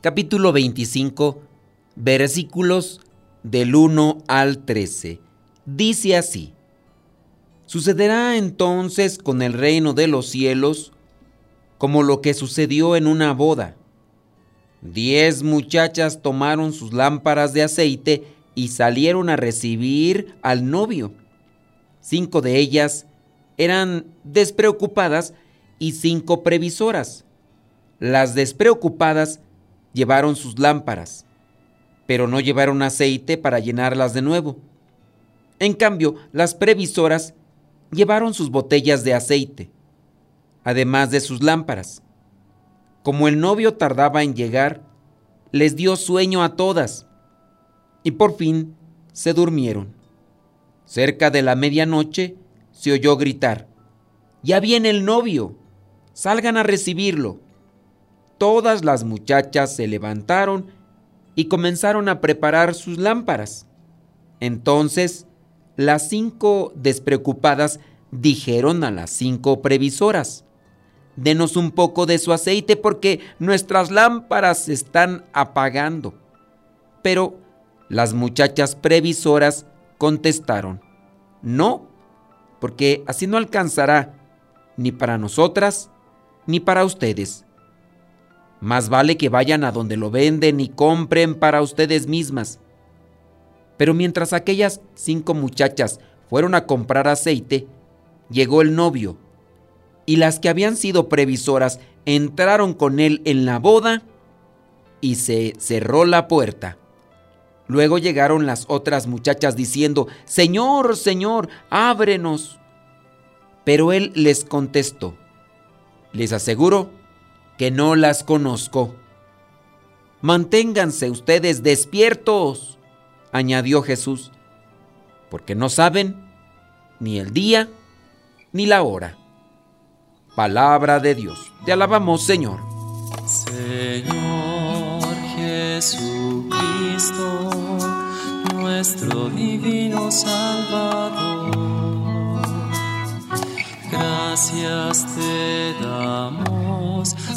capítulo 25, versículos del 1 al 13. Dice así, Sucederá entonces con el reino de los cielos como lo que sucedió en una boda. Diez muchachas tomaron sus lámparas de aceite y salieron a recibir al novio. Cinco de ellas eran despreocupadas y cinco previsoras. Las despreocupadas llevaron sus lámparas, pero no llevaron aceite para llenarlas de nuevo. En cambio, las previsoras llevaron sus botellas de aceite, además de sus lámparas. Como el novio tardaba en llegar, les dio sueño a todas y por fin se durmieron. Cerca de la medianoche se oyó gritar, Ya viene el novio, salgan a recibirlo. Todas las muchachas se levantaron y comenzaron a preparar sus lámparas. Entonces, las cinco despreocupadas dijeron a las cinco previsoras, Denos un poco de su aceite porque nuestras lámparas se están apagando. Pero las muchachas previsoras contestaron, No, porque así no alcanzará ni para nosotras ni para ustedes. Más vale que vayan a donde lo venden y compren para ustedes mismas. Pero mientras aquellas cinco muchachas fueron a comprar aceite, llegó el novio, y las que habían sido previsoras entraron con él en la boda y se cerró la puerta. Luego llegaron las otras muchachas diciendo, Señor, Señor, ábrenos. Pero él les contestó, les aseguro que no las conozco. Manténganse ustedes despiertos, añadió Jesús, porque no saben ni el día ni la hora. Palabra de Dios. Te alabamos, Señor. Señor Jesucristo, nuestro divino Salvador. Gracias te damos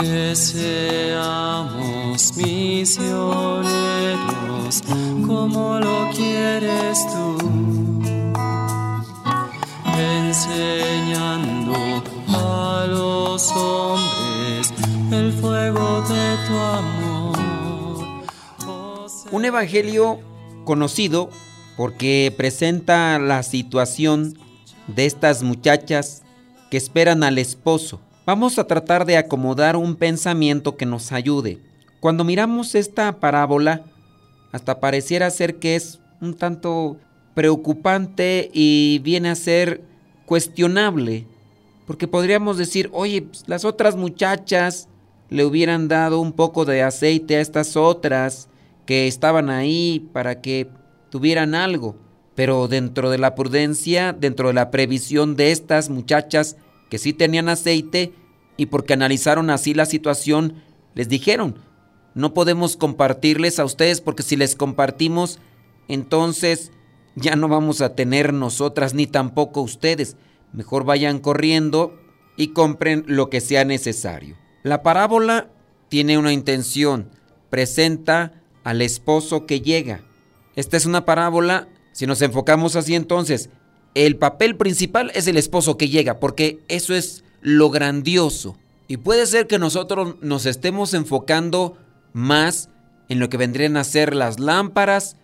Que seamos misioneros como lo quieres tú enseñando a los hombres el fuego de tu amor. Oh, Un evangelio conocido porque presenta la situación de estas muchachas que esperan al esposo. Vamos a tratar de acomodar un pensamiento que nos ayude. Cuando miramos esta parábola, hasta pareciera ser que es un tanto preocupante y viene a ser cuestionable, porque podríamos decir, oye, pues, las otras muchachas le hubieran dado un poco de aceite a estas otras que estaban ahí para que tuvieran algo, pero dentro de la prudencia, dentro de la previsión de estas muchachas que sí tenían aceite y porque analizaron así la situación, les dijeron, no podemos compartirles a ustedes porque si les compartimos, entonces ya no vamos a tener nosotras ni tampoco ustedes. Mejor vayan corriendo y compren lo que sea necesario. La parábola tiene una intención, presenta al esposo que llega. Esta es una parábola, si nos enfocamos así entonces, el papel principal es el esposo que llega, porque eso es lo grandioso. Y puede ser que nosotros nos estemos enfocando más en lo que vendrían a ser las lámparas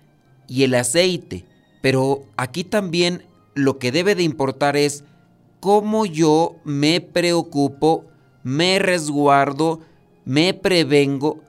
y el aceite. Pero aquí también lo que debe de importar es cómo yo me preocupo, me resguardo, me prevengo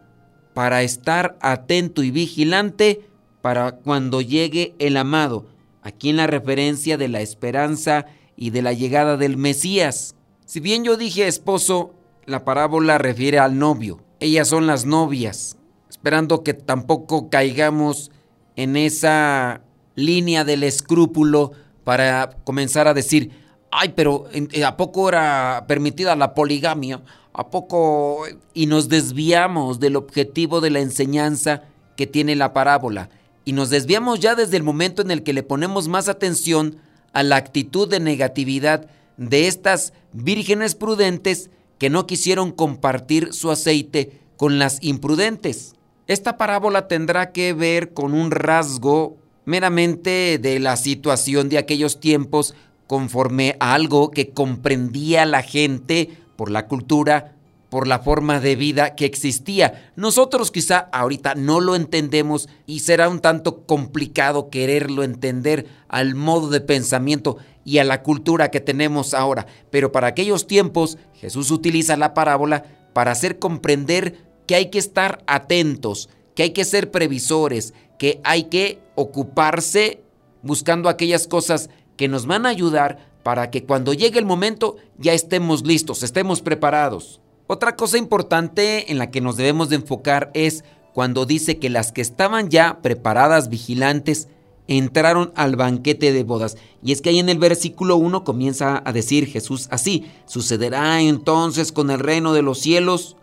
para estar atento y vigilante para cuando llegue el amado. Aquí en la referencia de la esperanza y de la llegada del Mesías. Si bien yo dije esposo, la parábola refiere al novio. Ellas son las novias, esperando que tampoco caigamos en esa línea del escrúpulo para comenzar a decir, ay, pero eh, ¿a poco era permitida la poligamia? ¿A poco? Y nos desviamos del objetivo de la enseñanza que tiene la parábola. Y nos desviamos ya desde el momento en el que le ponemos más atención a la actitud de negatividad de estas vírgenes prudentes que no quisieron compartir su aceite con las imprudentes. Esta parábola tendrá que ver con un rasgo meramente de la situación de aquellos tiempos conforme a algo que comprendía la gente por la cultura, por la forma de vida que existía. Nosotros quizá ahorita no lo entendemos y será un tanto complicado quererlo entender al modo de pensamiento y a la cultura que tenemos ahora. Pero para aquellos tiempos Jesús utiliza la parábola para hacer comprender que hay que estar atentos, que hay que ser previsores, que hay que ocuparse buscando aquellas cosas que nos van a ayudar para que cuando llegue el momento ya estemos listos, estemos preparados. Otra cosa importante en la que nos debemos de enfocar es cuando dice que las que estaban ya preparadas, vigilantes, entraron al banquete de bodas. Y es que ahí en el versículo 1 comienza a decir Jesús así, sucederá entonces con el reino de los cielos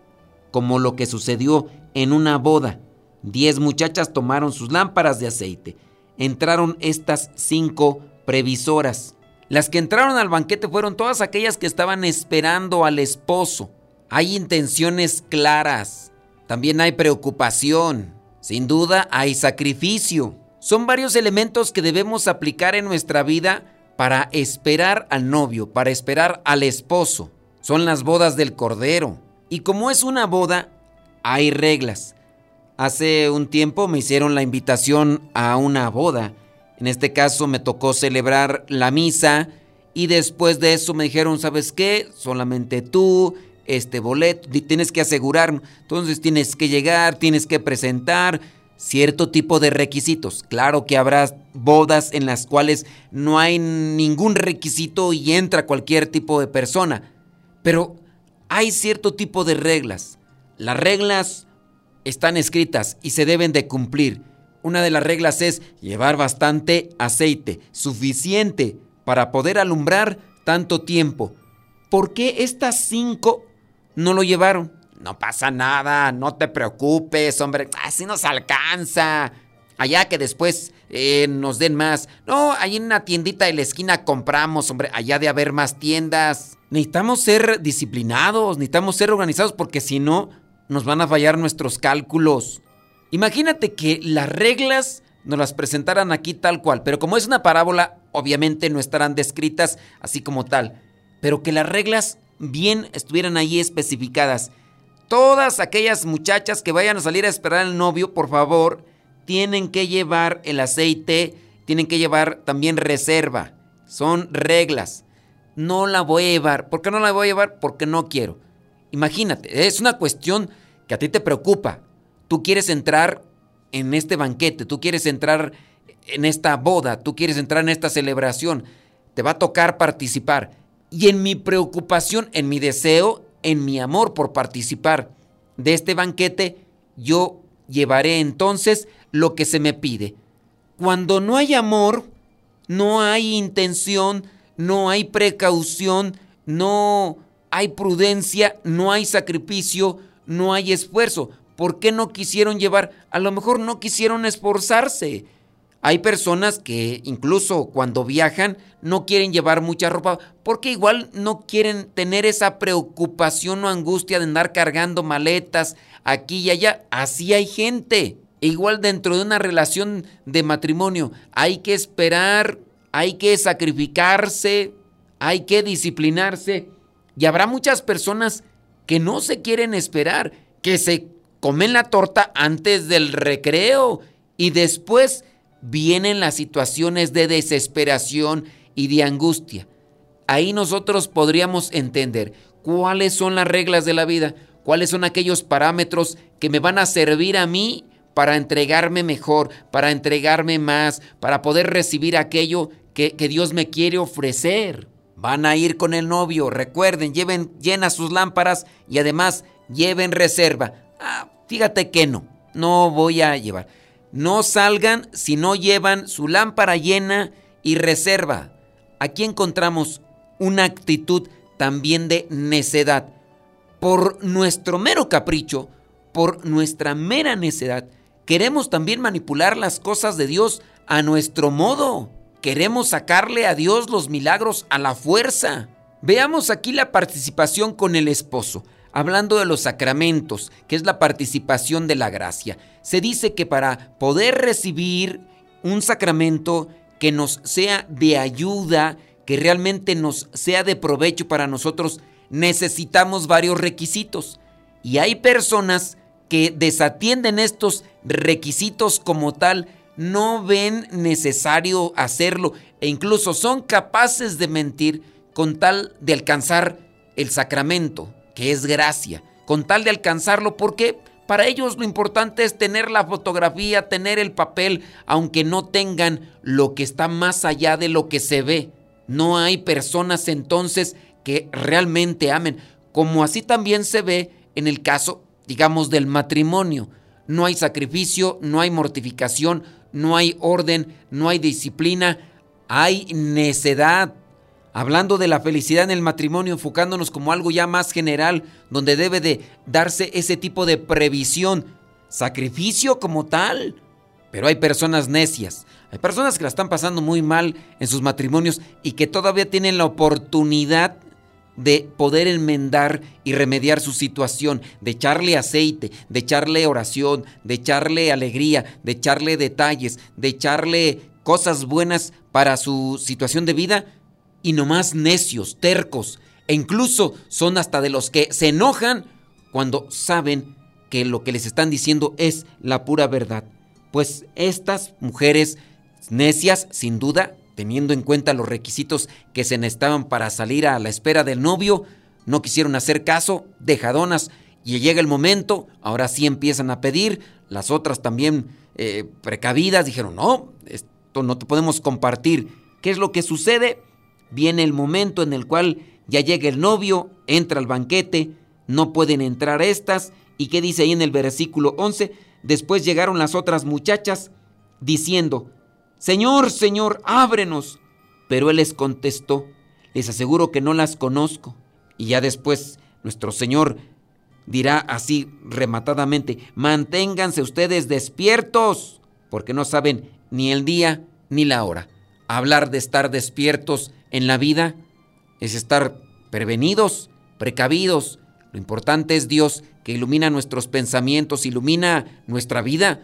como lo que sucedió en una boda. Diez muchachas tomaron sus lámparas de aceite. Entraron estas cinco previsoras. Las que entraron al banquete fueron todas aquellas que estaban esperando al esposo. Hay intenciones claras. También hay preocupación. Sin duda hay sacrificio. Son varios elementos que debemos aplicar en nuestra vida para esperar al novio, para esperar al esposo. Son las bodas del Cordero. Y como es una boda, hay reglas. Hace un tiempo me hicieron la invitación a una boda. En este caso me tocó celebrar la misa y después de eso me dijeron, ¿sabes qué? Solamente tú, este boleto, tienes que asegurar. Entonces tienes que llegar, tienes que presentar cierto tipo de requisitos. Claro que habrá bodas en las cuales no hay ningún requisito y entra cualquier tipo de persona, pero hay cierto tipo de reglas. Las reglas están escritas y se deben de cumplir. Una de las reglas es llevar bastante aceite, suficiente para poder alumbrar tanto tiempo. ¿Por qué estas cinco no lo llevaron? No pasa nada, no te preocupes, hombre, así nos alcanza. Allá que después eh, nos den más. No, ahí en una tiendita de la esquina compramos, hombre, allá de haber más tiendas. Necesitamos ser disciplinados, necesitamos ser organizados porque si no, nos van a fallar nuestros cálculos. Imagínate que las reglas nos las presentaran aquí tal cual, pero como es una parábola, obviamente no estarán descritas así como tal, pero que las reglas bien estuvieran ahí especificadas. Todas aquellas muchachas que vayan a salir a esperar al novio, por favor, tienen que llevar el aceite, tienen que llevar también reserva. Son reglas. No la voy a llevar. ¿Por qué no la voy a llevar? Porque no quiero. Imagínate, es una cuestión que a ti te preocupa. Tú quieres entrar en este banquete, tú quieres entrar en esta boda, tú quieres entrar en esta celebración. Te va a tocar participar. Y en mi preocupación, en mi deseo, en mi amor por participar de este banquete, yo llevaré entonces lo que se me pide. Cuando no hay amor, no hay intención, no hay precaución, no hay prudencia, no hay sacrificio, no hay esfuerzo. ¿Por qué no quisieron llevar? A lo mejor no quisieron esforzarse. Hay personas que incluso cuando viajan no quieren llevar mucha ropa porque igual no quieren tener esa preocupación o angustia de andar cargando maletas aquí y allá. Así hay gente. Igual dentro de una relación de matrimonio hay que esperar, hay que sacrificarse, hay que disciplinarse. Y habrá muchas personas que no se quieren esperar, que se comen la torta antes del recreo y después vienen las situaciones de desesperación y de angustia. Ahí nosotros podríamos entender cuáles son las reglas de la vida, cuáles son aquellos parámetros que me van a servir a mí para entregarme mejor, para entregarme más, para poder recibir aquello que, Dios me quiere ofrecer. Van a ir con el novio, recuerden, lleven llenas sus lámparas y además lleven reserva. Ah, fíjate que no, no voy a llevar. No salgan si no llevan su lámpara llena y reserva. Aquí encontramos una actitud también de necedad. Por nuestro mero capricho, por nuestra mera necedad, queremos también manipular las cosas de Dios a nuestro modo. Queremos sacarle a Dios los milagros a la fuerza. Veamos aquí la participación con el esposo. Hablando de los sacramentos, que es la participación de la gracia. Se dice que para poder recibir un sacramento que nos sea de ayuda, que realmente nos sea de provecho para nosotros, necesitamos varios requisitos. Y hay personas que desatienden estos requisitos como tal, no ven necesario hacerlo e incluso son capaces de mentir con tal de alcanzar el sacramento, que es gracia, con tal de alcanzarlo porque para ellos lo importante es tener la fotografía, tener el papel, aunque no tengan lo que está más allá de lo que se ve. No hay personas entonces que realmente amen, como así también se ve en el caso, digamos, del matrimonio. No hay sacrificio, no hay mortificación, no hay orden, no hay disciplina, hay necedad. Hablando de la felicidad en el matrimonio, enfocándonos como algo ya más general, donde debe de darse ese tipo de previsión, sacrificio como tal. Pero hay personas necias, hay personas que la están pasando muy mal en sus matrimonios y que todavía tienen la oportunidad de poder enmendar y remediar su situación, de echarle aceite, de echarle oración, de echarle alegría, de echarle detalles, de echarle cosas buenas para su situación de vida y nomás necios, tercos, e incluso son hasta de los que se enojan cuando saben que lo que les están diciendo es la pura verdad. Pues estas mujeres necias, sin duda, teniendo en cuenta los requisitos que se necesitaban para salir a la espera del novio, no quisieron hacer caso, dejadonas, y llega el momento, ahora sí empiezan a pedir, las otras también eh, precavidas dijeron, no, esto no te podemos compartir. ¿Qué es lo que sucede? Viene el momento en el cual ya llega el novio, entra al banquete, no pueden entrar estas, y qué dice ahí en el versículo 11, después llegaron las otras muchachas diciendo, Señor, Señor, ábrenos. Pero él les contestó, les aseguro que no las conozco. Y ya después nuestro Señor dirá así rematadamente, manténganse ustedes despiertos, porque no saben ni el día ni la hora. Hablar de estar despiertos en la vida es estar prevenidos, precavidos. Lo importante es Dios que ilumina nuestros pensamientos, ilumina nuestra vida,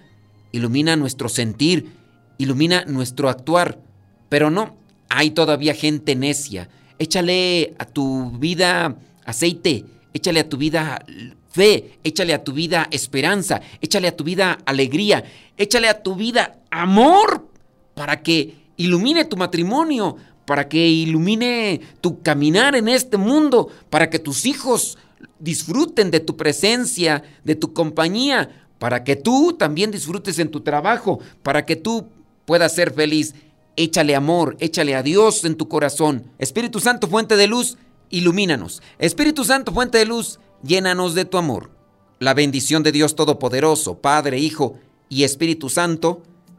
ilumina nuestro sentir, ilumina nuestro actuar. Pero no, hay todavía gente necia. Échale a tu vida aceite, échale a tu vida fe, échale a tu vida esperanza, échale a tu vida alegría, échale a tu vida amor para que ilumine tu matrimonio, para que ilumine tu caminar en este mundo, para que tus hijos disfruten de tu presencia, de tu compañía, para que tú también disfrutes en tu trabajo, para que tú puedas ser feliz. Échale amor, échale a Dios en tu corazón. Espíritu Santo, fuente de luz, ilumínanos. Espíritu Santo, fuente de luz, llénanos de tu amor. La bendición de Dios Todopoderoso, Padre, Hijo y Espíritu Santo,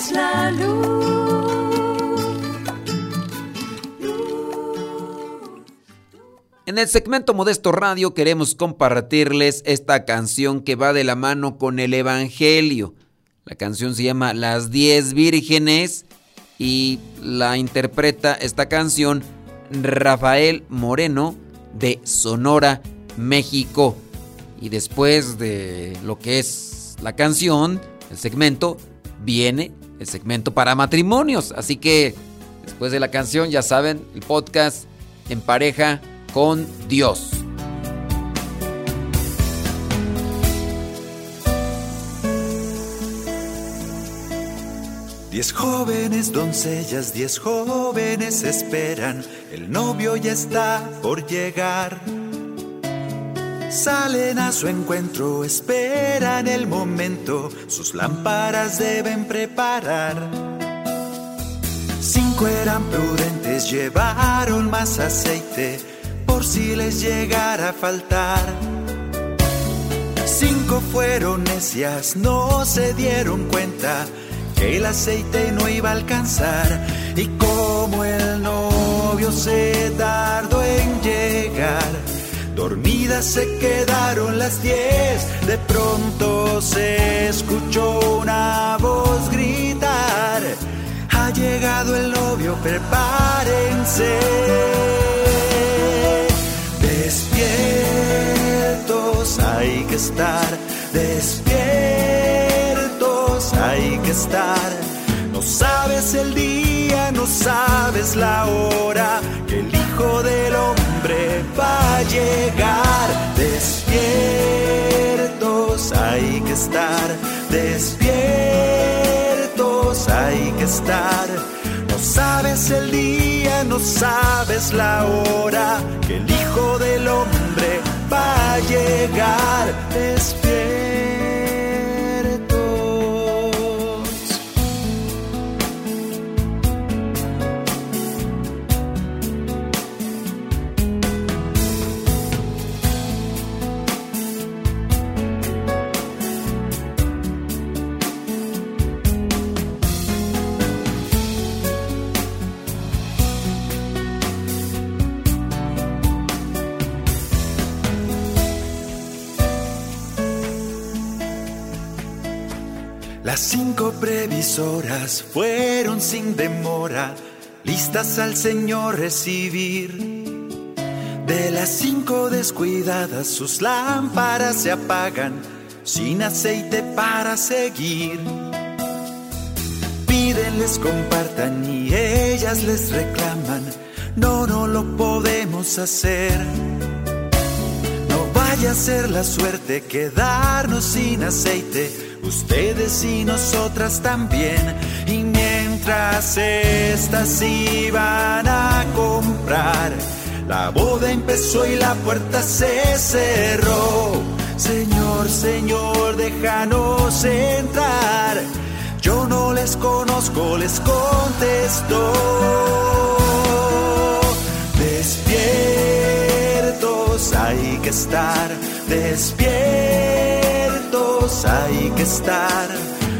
es la En el segmento Modesto Radio queremos compartirles esta canción que va de la mano con el Evangelio. La canción se llama Las 10 Vírgenes y la interpreta esta canción Rafael Moreno de Sonora, México. Y después de lo que es la canción, el segmento, viene el segmento para matrimonios. Así que después de la canción, ya saben, el podcast en pareja con Dios. Diez jóvenes doncellas, diez jóvenes esperan, el novio ya está por llegar. Salen a su encuentro, esperan el momento, sus lámparas deben preparar. Cinco eran prudentes, llevaron más aceite por si les llegara a faltar. Cinco fueron necias, no se dieron cuenta que el aceite no iba a alcanzar. Y como el novio se tardó en llegar, dormidas se quedaron las diez. De pronto se escuchó una voz gritar: Ha llegado el novio, prepárense. Despiertos hay que estar, despiertos hay que estar. No sabes el día, no sabes la hora que el Hijo del Hombre va a llegar. Despiertos hay que estar, despiertos hay que estar. No sabes el día, no sabes la hora que el Hijo del Hombre va a llegar. Despiertos. Las cinco previsoras fueron sin demora, listas al Señor recibir. De las cinco descuidadas sus lámparas se apagan, sin aceite para seguir. Pídenles compartan y ellas les reclaman, no, no lo podemos hacer. Vaya a ser la suerte quedarnos sin aceite ustedes y nosotras también. Y mientras estas iban a comprar, la boda empezó y la puerta se cerró. Señor, Señor, déjanos entrar. Yo no les conozco, les contestó. Estar, despiertos hay que estar.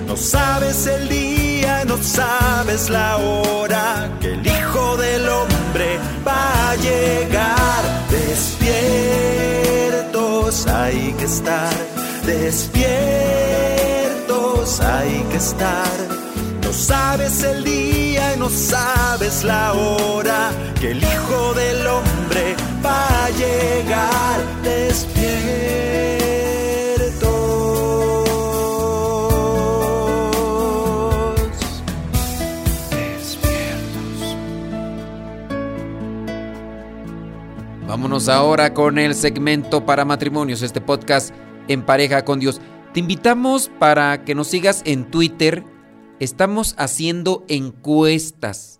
No sabes el día, no sabes la hora que el Hijo del Hombre va a llegar. Despiertos hay que estar, despiertos hay que estar. No sabes el día, sabes la hora que el Hijo del Hombre va a llegar. Despiertos. Vámonos ahora con el segmento para matrimonios, este podcast en pareja con Dios. Te invitamos para que nos sigas en Twitter. Estamos haciendo encuestas.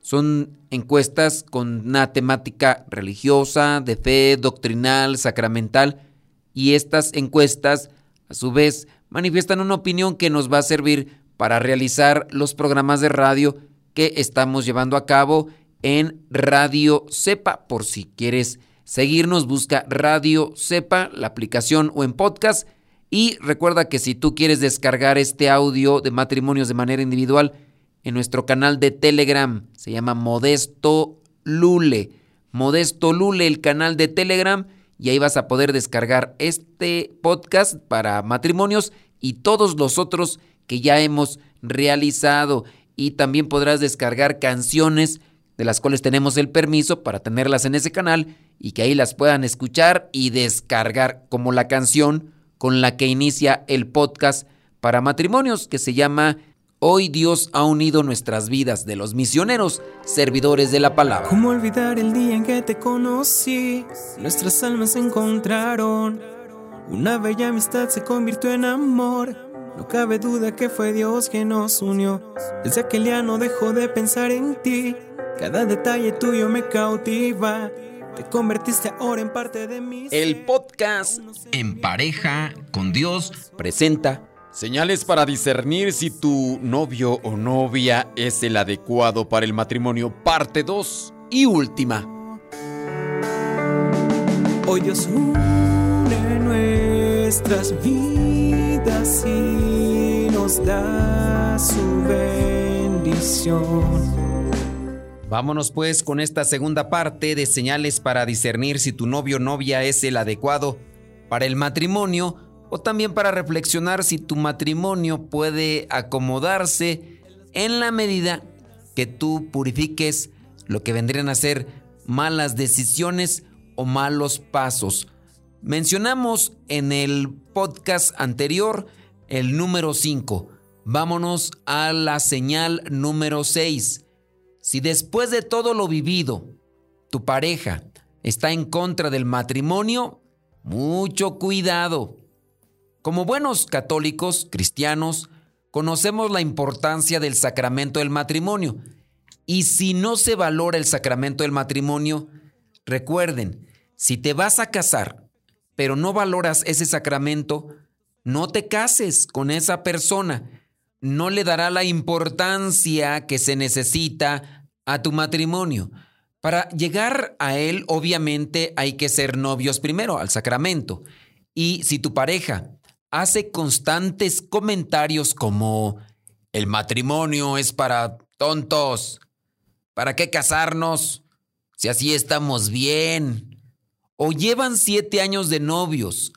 Son encuestas con una temática religiosa, de fe, doctrinal, sacramental. Y estas encuestas, a su vez, manifiestan una opinión que nos va a servir para realizar los programas de radio que estamos llevando a cabo en Radio Cepa. Por si quieres seguirnos, busca Radio Cepa, la aplicación o en podcast. Y recuerda que si tú quieres descargar este audio de matrimonios de manera individual, en nuestro canal de Telegram, se llama Modesto Lule. Modesto Lule, el canal de Telegram, y ahí vas a poder descargar este podcast para matrimonios y todos los otros que ya hemos realizado y también podrás descargar canciones de las cuales tenemos el permiso para tenerlas en ese canal y que ahí las puedan escuchar y descargar como la canción con la que inicia el podcast para matrimonios que se llama Hoy Dios ha unido nuestras vidas de los misioneros, servidores de la palabra. ¿Cómo olvidar el día en que te conocí? Nuestras almas se encontraron. Una bella amistad se convirtió en amor. No cabe duda que fue Dios quien nos unió. Desde aquel día no dejó de pensar en ti. Cada detalle tuyo me cautiva. Te convertiste ahora en parte de mí. El podcast En pareja con Dios presenta Señales para discernir si tu novio o novia es el adecuado para el matrimonio, parte 2 y última. Hoy Dios une nuestras vidas y nos da su bendición. Vámonos pues con esta segunda parte de señales para discernir si tu novio o novia es el adecuado para el matrimonio o también para reflexionar si tu matrimonio puede acomodarse en la medida que tú purifiques lo que vendrían a ser malas decisiones o malos pasos. Mencionamos en el podcast anterior el número 5. Vámonos a la señal número 6. Si después de todo lo vivido, tu pareja está en contra del matrimonio, mucho cuidado. Como buenos católicos, cristianos, conocemos la importancia del sacramento del matrimonio. Y si no se valora el sacramento del matrimonio, recuerden, si te vas a casar, pero no valoras ese sacramento, no te cases con esa persona. No le dará la importancia que se necesita a tu matrimonio. Para llegar a él, obviamente hay que ser novios primero, al sacramento. Y si tu pareja hace constantes comentarios como el matrimonio es para tontos, ¿para qué casarnos si así estamos bien? O llevan siete años de novios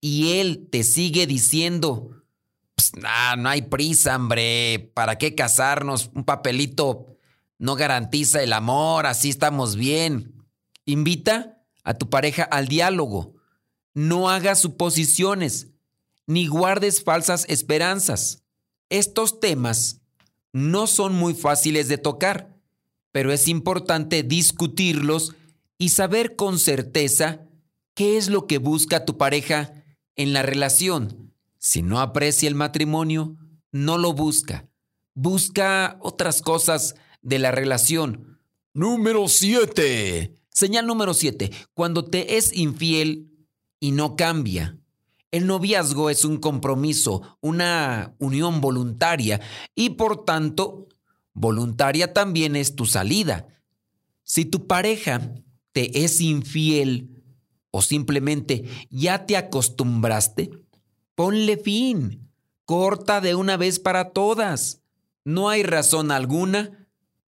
y él te sigue diciendo, pues, no hay prisa, hombre, ¿para qué casarnos? Un papelito no garantiza el amor, así estamos bien. Invita a tu pareja al diálogo. No hagas suposiciones ni guardes falsas esperanzas. Estos temas no son muy fáciles de tocar, pero es importante discutirlos y saber con certeza qué es lo que busca tu pareja en la relación. Si no aprecia el matrimonio, no lo busca. Busca otras cosas de la relación. Número 7. Señal número 7. Cuando te es infiel y no cambia. El noviazgo es un compromiso, una unión voluntaria y por tanto, voluntaria también es tu salida. Si tu pareja te es infiel o simplemente ya te acostumbraste, ponle fin, corta de una vez para todas. No hay razón alguna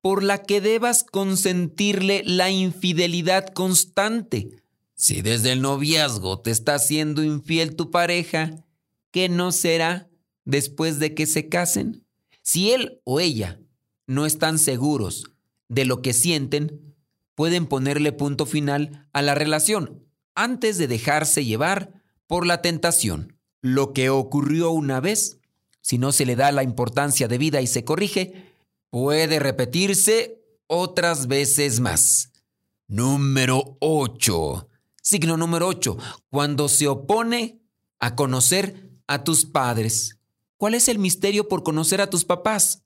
por la que debas consentirle la infidelidad constante. Si desde el noviazgo te está siendo infiel tu pareja, ¿qué no será después de que se casen? Si él o ella no están seguros de lo que sienten, pueden ponerle punto final a la relación antes de dejarse llevar por la tentación. Lo que ocurrió una vez, si no se le da la importancia debida y se corrige, puede repetirse otras veces más. Número 8. Signo número 8. Cuando se opone a conocer a tus padres. ¿Cuál es el misterio por conocer a tus papás?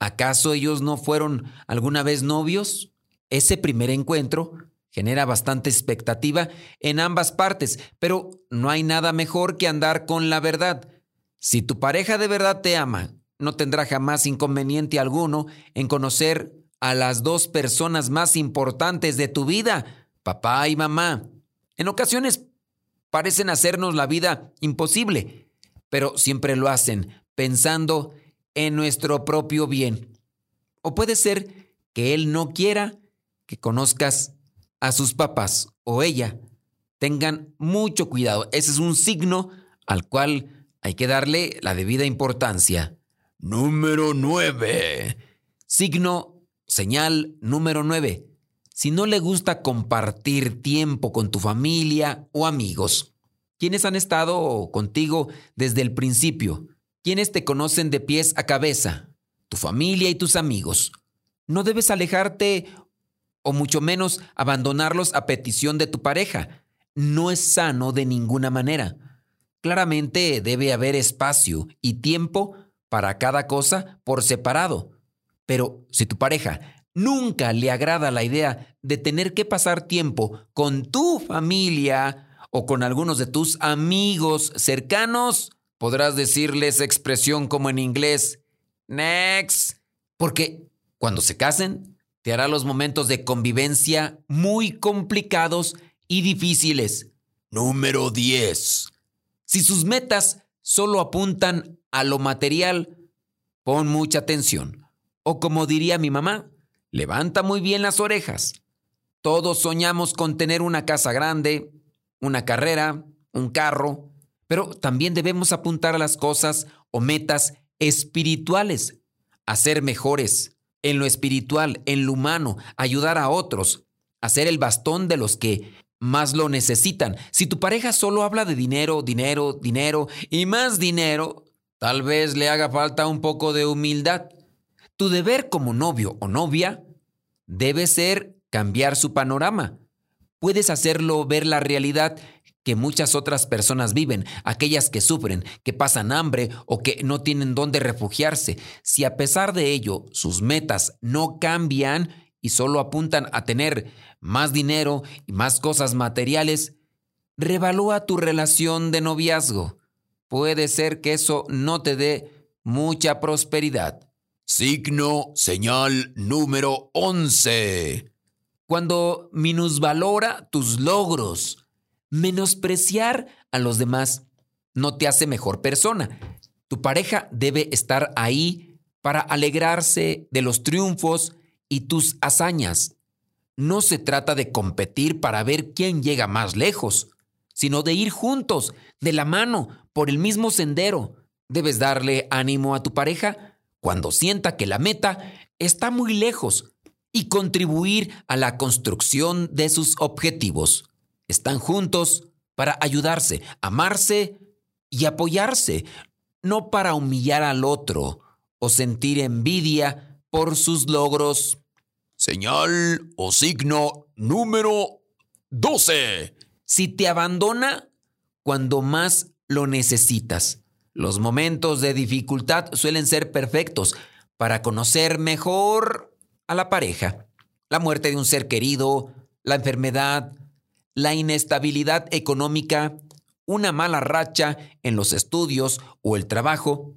¿Acaso ellos no fueron alguna vez novios? Ese primer encuentro genera bastante expectativa en ambas partes, pero no hay nada mejor que andar con la verdad. Si tu pareja de verdad te ama, no tendrá jamás inconveniente alguno en conocer a las dos personas más importantes de tu vida, papá y mamá. En ocasiones parecen hacernos la vida imposible, pero siempre lo hacen pensando en nuestro propio bien. O puede ser que él no quiera que conozcas a sus papás o ella. Tengan mucho cuidado. Ese es un signo al cual hay que darle la debida importancia. Número 9. Signo, señal número 9. Si no le gusta compartir tiempo con tu familia o amigos. ¿Quiénes han estado contigo desde el principio? ¿Quiénes te conocen de pies a cabeza? Tu familia y tus amigos. No debes alejarte o mucho menos abandonarlos a petición de tu pareja. No es sano de ninguna manera. Claramente debe haber espacio y tiempo para cada cosa por separado. Pero si tu pareja nunca le agrada la idea de tener que pasar tiempo con tu familia o con algunos de tus amigos cercanos, podrás decirles expresión como en inglés, next, porque cuando se casen, te hará los momentos de convivencia muy complicados y difíciles. Número 10. Si sus metas solo apuntan a lo material, pon mucha atención. O como diría mi mamá, levanta muy bien las orejas. Todos soñamos con tener una casa grande, una carrera, un carro, pero también debemos apuntar a las cosas o metas espirituales, a ser mejores en lo espiritual, en lo humano, ayudar a otros, a ser el bastón de los que más lo necesitan. Si tu pareja solo habla de dinero, dinero, dinero y más dinero, tal vez le haga falta un poco de humildad. Tu deber como novio o novia debe ser cambiar su panorama. Puedes hacerlo ver la realidad que muchas otras personas viven, aquellas que sufren, que pasan hambre o que no tienen dónde refugiarse. Si a pesar de ello sus metas no cambian y solo apuntan a tener más dinero y más cosas materiales, revalúa tu relación de noviazgo. Puede ser que eso no te dé mucha prosperidad. Signo, señal número 11. Cuando minusvalora tus logros, menospreciar a los demás no te hace mejor persona. Tu pareja debe estar ahí para alegrarse de los triunfos y tus hazañas. No se trata de competir para ver quién llega más lejos, sino de ir juntos, de la mano, por el mismo sendero. Debes darle ánimo a tu pareja cuando sienta que la meta está muy lejos y contribuir a la construcción de sus objetivos. Están juntos para ayudarse, amarse y apoyarse, no para humillar al otro o sentir envidia por sus logros. Señal o signo número 12. Si te abandona cuando más lo necesitas. Los momentos de dificultad suelen ser perfectos para conocer mejor a la pareja. La muerte de un ser querido, la enfermedad, la inestabilidad económica, una mala racha en los estudios o el trabajo,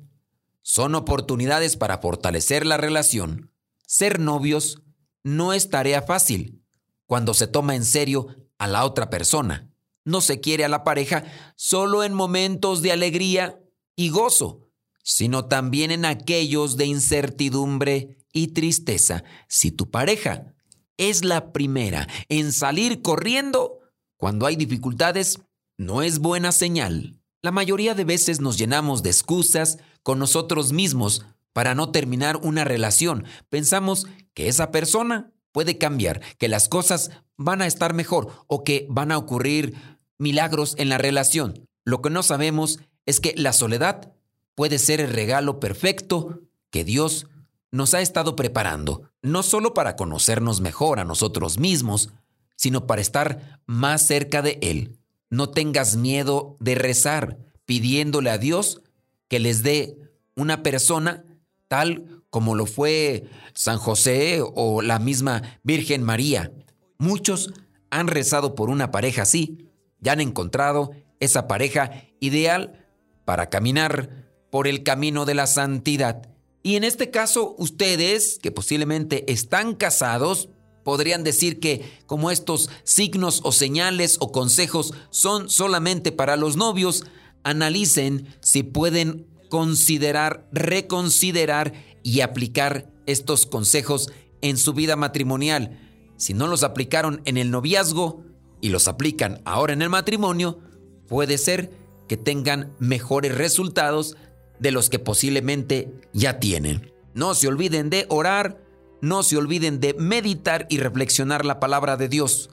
son oportunidades para fortalecer la relación. Ser novios no es tarea fácil cuando se toma en serio a la otra persona. No se quiere a la pareja solo en momentos de alegría y gozo, sino también en aquellos de incertidumbre y tristeza. Si tu pareja es la primera en salir corriendo cuando hay dificultades, no es buena señal. La mayoría de veces nos llenamos de excusas con nosotros mismos para no terminar una relación. Pensamos que esa persona puede cambiar, que las cosas van a estar mejor o que van a ocurrir milagros en la relación. Lo que no sabemos es que la soledad puede ser el regalo perfecto que Dios nos ha estado preparando, no solo para conocernos mejor a nosotros mismos, sino para estar más cerca de Él. No tengas miedo de rezar pidiéndole a Dios que les dé una persona tal como lo fue San José o la misma Virgen María. Muchos han rezado por una pareja así y han encontrado esa pareja ideal para caminar por el camino de la santidad. Y en este caso, ustedes, que posiblemente están casados, podrían decir que como estos signos o señales o consejos son solamente para los novios, analicen si pueden considerar, reconsiderar y aplicar estos consejos en su vida matrimonial. Si no los aplicaron en el noviazgo y los aplican ahora en el matrimonio, puede ser que tengan mejores resultados de los que posiblemente ya tienen. No se olviden de orar, no se olviden de meditar y reflexionar la palabra de Dios.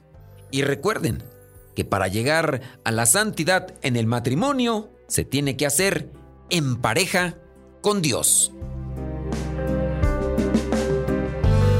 Y recuerden que para llegar a la santidad en el matrimonio se tiene que hacer en pareja con Dios.